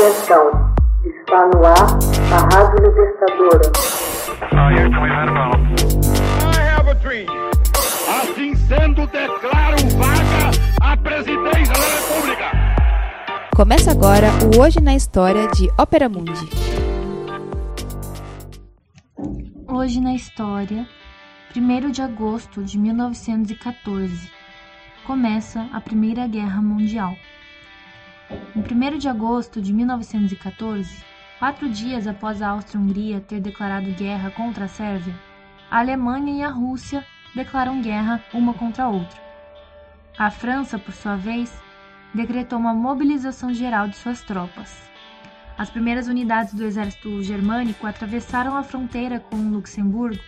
Atenção, está no ar a Rádio Libertadora. Assim sendo, declaro vaga a presidência da República. Começa agora o Hoje na História de Ópera Mundi. Hoje na História, 1 de agosto de 1914, começa a Primeira Guerra Mundial. Em 1 de agosto de 1914, quatro dias após a Áustria-Hungria ter declarado guerra contra a Sérvia, a Alemanha e a Rússia declaram guerra uma contra a outra. A França, por sua vez, decretou uma mobilização geral de suas tropas. As primeiras unidades do exército germânico atravessaram a fronteira com o Luxemburgo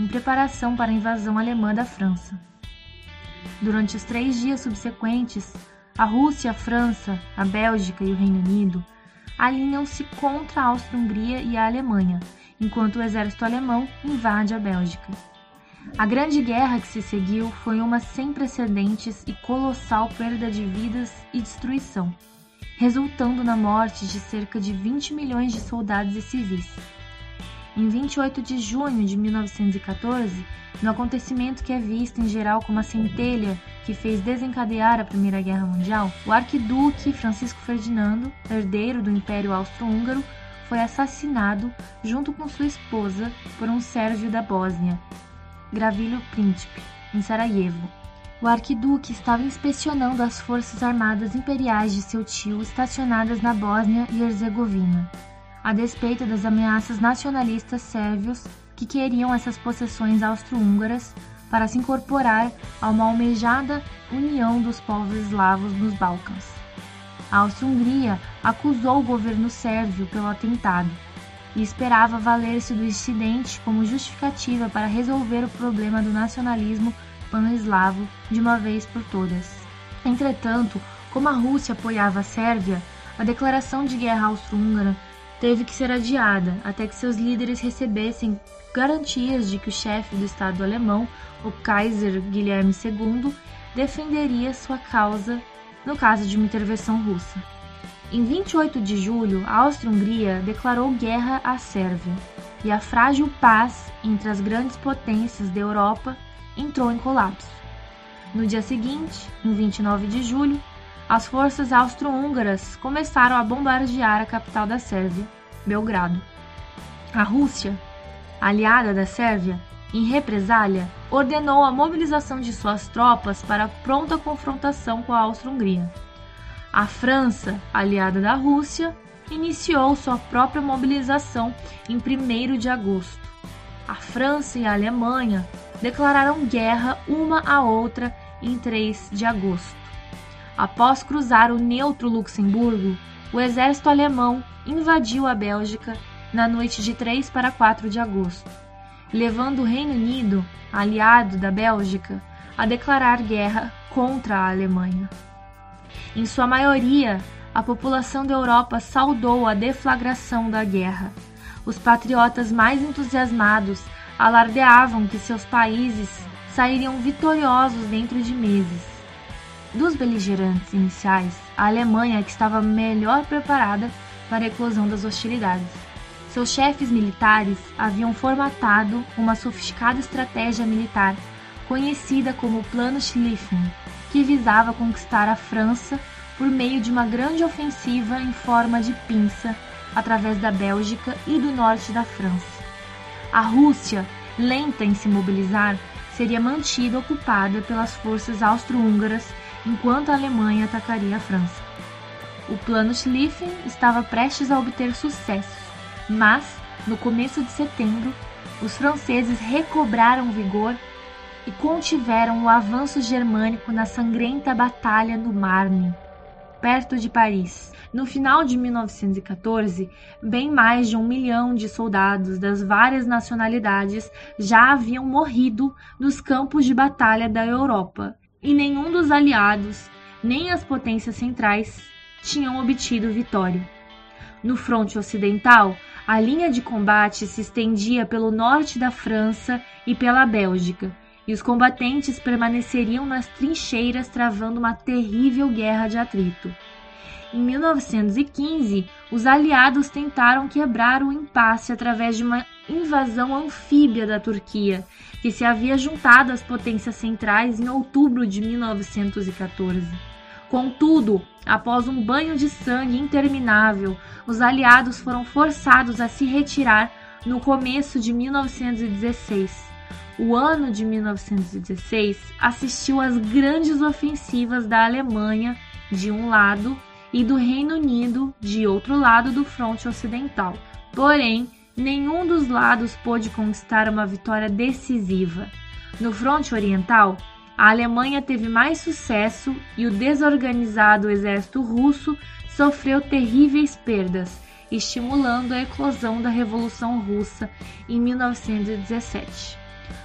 em preparação para a invasão alemã da França. Durante os três dias subsequentes, a Rússia, a França, a Bélgica e o Reino Unido alinham-se contra a Áustria-Hungria e a Alemanha, enquanto o exército alemão invade a Bélgica. A Grande Guerra que se seguiu foi uma sem precedentes e colossal perda de vidas e destruição, resultando na morte de cerca de 20 milhões de soldados e civis. Em 28 de junho de 1914, no acontecimento que é visto em geral como a centelha que fez desencadear a Primeira Guerra Mundial, o arquiduque Francisco Ferdinando, herdeiro do Império Austro-Húngaro, foi assassinado junto com sua esposa por um sérvio da Bósnia, Gravilho Príncipe, em Sarajevo. O arquiduque estava inspecionando as forças armadas imperiais de seu tio estacionadas na Bósnia e Herzegovina, a despeito das ameaças nacionalistas sérvios que queriam essas possessões austro-húngaras para se incorporar a uma almejada união dos povos eslavos nos Balcãs. A Áustria-Hungria acusou o governo sérvio pelo atentado e esperava valer-se do incidente como justificativa para resolver o problema do nacionalismo pan-eslavo de uma vez por todas. Entretanto, como a Rússia apoiava a Sérvia, a declaração de guerra austro-húngara teve que ser adiada até que seus líderes recebessem garantias de que o chefe do Estado alemão, o Kaiser Guilherme II, defenderia sua causa no caso de uma intervenção russa. Em 28 de julho, a Áustria-Hungria declarou guerra à Sérvia e a frágil paz entre as grandes potências da Europa entrou em colapso. No dia seguinte, em 29 de julho, as forças austro-húngaras começaram a bombardear a capital da Sérvia, Belgrado. A Rússia, aliada da Sérvia, em represália, ordenou a mobilização de suas tropas para pronta confrontação com a Áustria-Hungria. A França, aliada da Rússia, iniciou sua própria mobilização em 1 de agosto. A França e a Alemanha declararam guerra uma à outra em 3 de agosto. Após cruzar o neutro Luxemburgo, o exército alemão invadiu a Bélgica na noite de 3 para 4 de agosto, levando o Reino Unido, aliado da Bélgica, a declarar guerra contra a Alemanha. Em sua maioria, a população da Europa saudou a deflagração da guerra. Os patriotas mais entusiasmados alardeavam que seus países sairiam vitoriosos dentro de meses. Dos beligerantes iniciais, a Alemanha que estava melhor preparada para a eclosão das hostilidades. Seus chefes militares haviam formatado uma sofisticada estratégia militar conhecida como Plano Schlieffen, que visava conquistar a França por meio de uma grande ofensiva em forma de pinça através da Bélgica e do norte da França. A Rússia, lenta em se mobilizar, seria mantida ocupada pelas forças austro-húngaras enquanto a Alemanha atacaria a França. O plano Schlieffen estava prestes a obter sucesso, mas, no começo de setembro, os franceses recobraram vigor e contiveram o avanço germânico na sangrenta Batalha do Marne, perto de Paris. No final de 1914, bem mais de um milhão de soldados das várias nacionalidades já haviam morrido nos campos de batalha da Europa e nenhum dos aliados, nem as potências centrais, tinham obtido vitória. No fronte ocidental, a linha de combate se estendia pelo norte da França e pela Bélgica, e os combatentes permaneceriam nas trincheiras travando uma terrível guerra de atrito. Em 1915, os aliados tentaram quebrar o impasse através de uma invasão anfíbia da Turquia, que se havia juntado às potências centrais em outubro de 1914. Contudo, após um banho de sangue interminável, os aliados foram forçados a se retirar no começo de 1916. O ano de 1916 assistiu às grandes ofensivas da Alemanha de um lado e do Reino Unido de outro lado do fronte ocidental. Porém, nenhum dos lados pôde conquistar uma vitória decisiva. No fronte oriental, a Alemanha teve mais sucesso e o desorganizado exército russo sofreu terríveis perdas, estimulando a eclosão da Revolução Russa em 1917.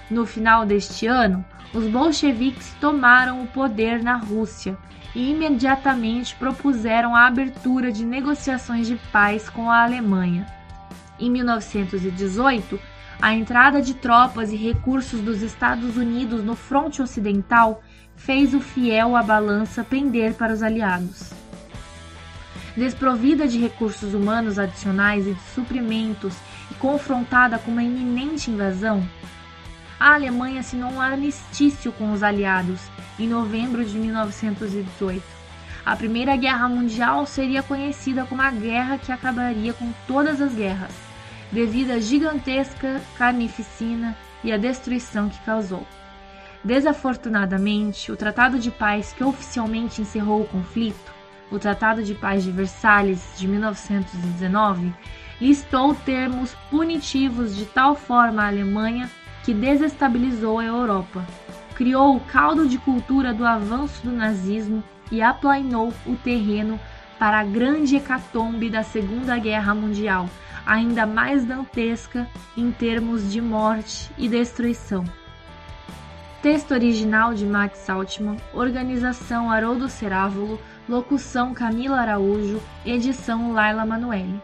No final deste ano, os bolcheviques tomaram o poder na Rússia e imediatamente propuseram a abertura de negociações de paz com a Alemanha. Em 1918, a entrada de tropas e recursos dos Estados Unidos no fronte ocidental fez o fiel à balança pender para os aliados. Desprovida de recursos humanos adicionais e de suprimentos e confrontada com uma iminente invasão, a Alemanha assinou um armistício com os aliados em novembro de 1918. A Primeira Guerra Mundial seria conhecida como a guerra que acabaria com todas as guerras, devido à gigantesca carnificina e à destruição que causou. Desafortunadamente, o Tratado de Paz que oficialmente encerrou o conflito, o Tratado de Paz de Versalhes de 1919, listou termos punitivos de tal forma à Alemanha que desestabilizou a Europa, criou o caldo de cultura do avanço do nazismo e aplainou o terreno para a grande hecatombe da Segunda Guerra Mundial, ainda mais dantesca em termos de morte e destruição. Texto original de Max Altman, organização Haroldo Cerávulo, locução Camila Araújo, edição Laila Manoeli.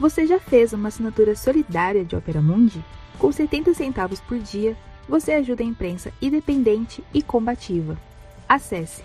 Você já fez uma assinatura solidária de Opera Mundi? Com 70 centavos por dia, você ajuda a imprensa independente e combativa. Acesse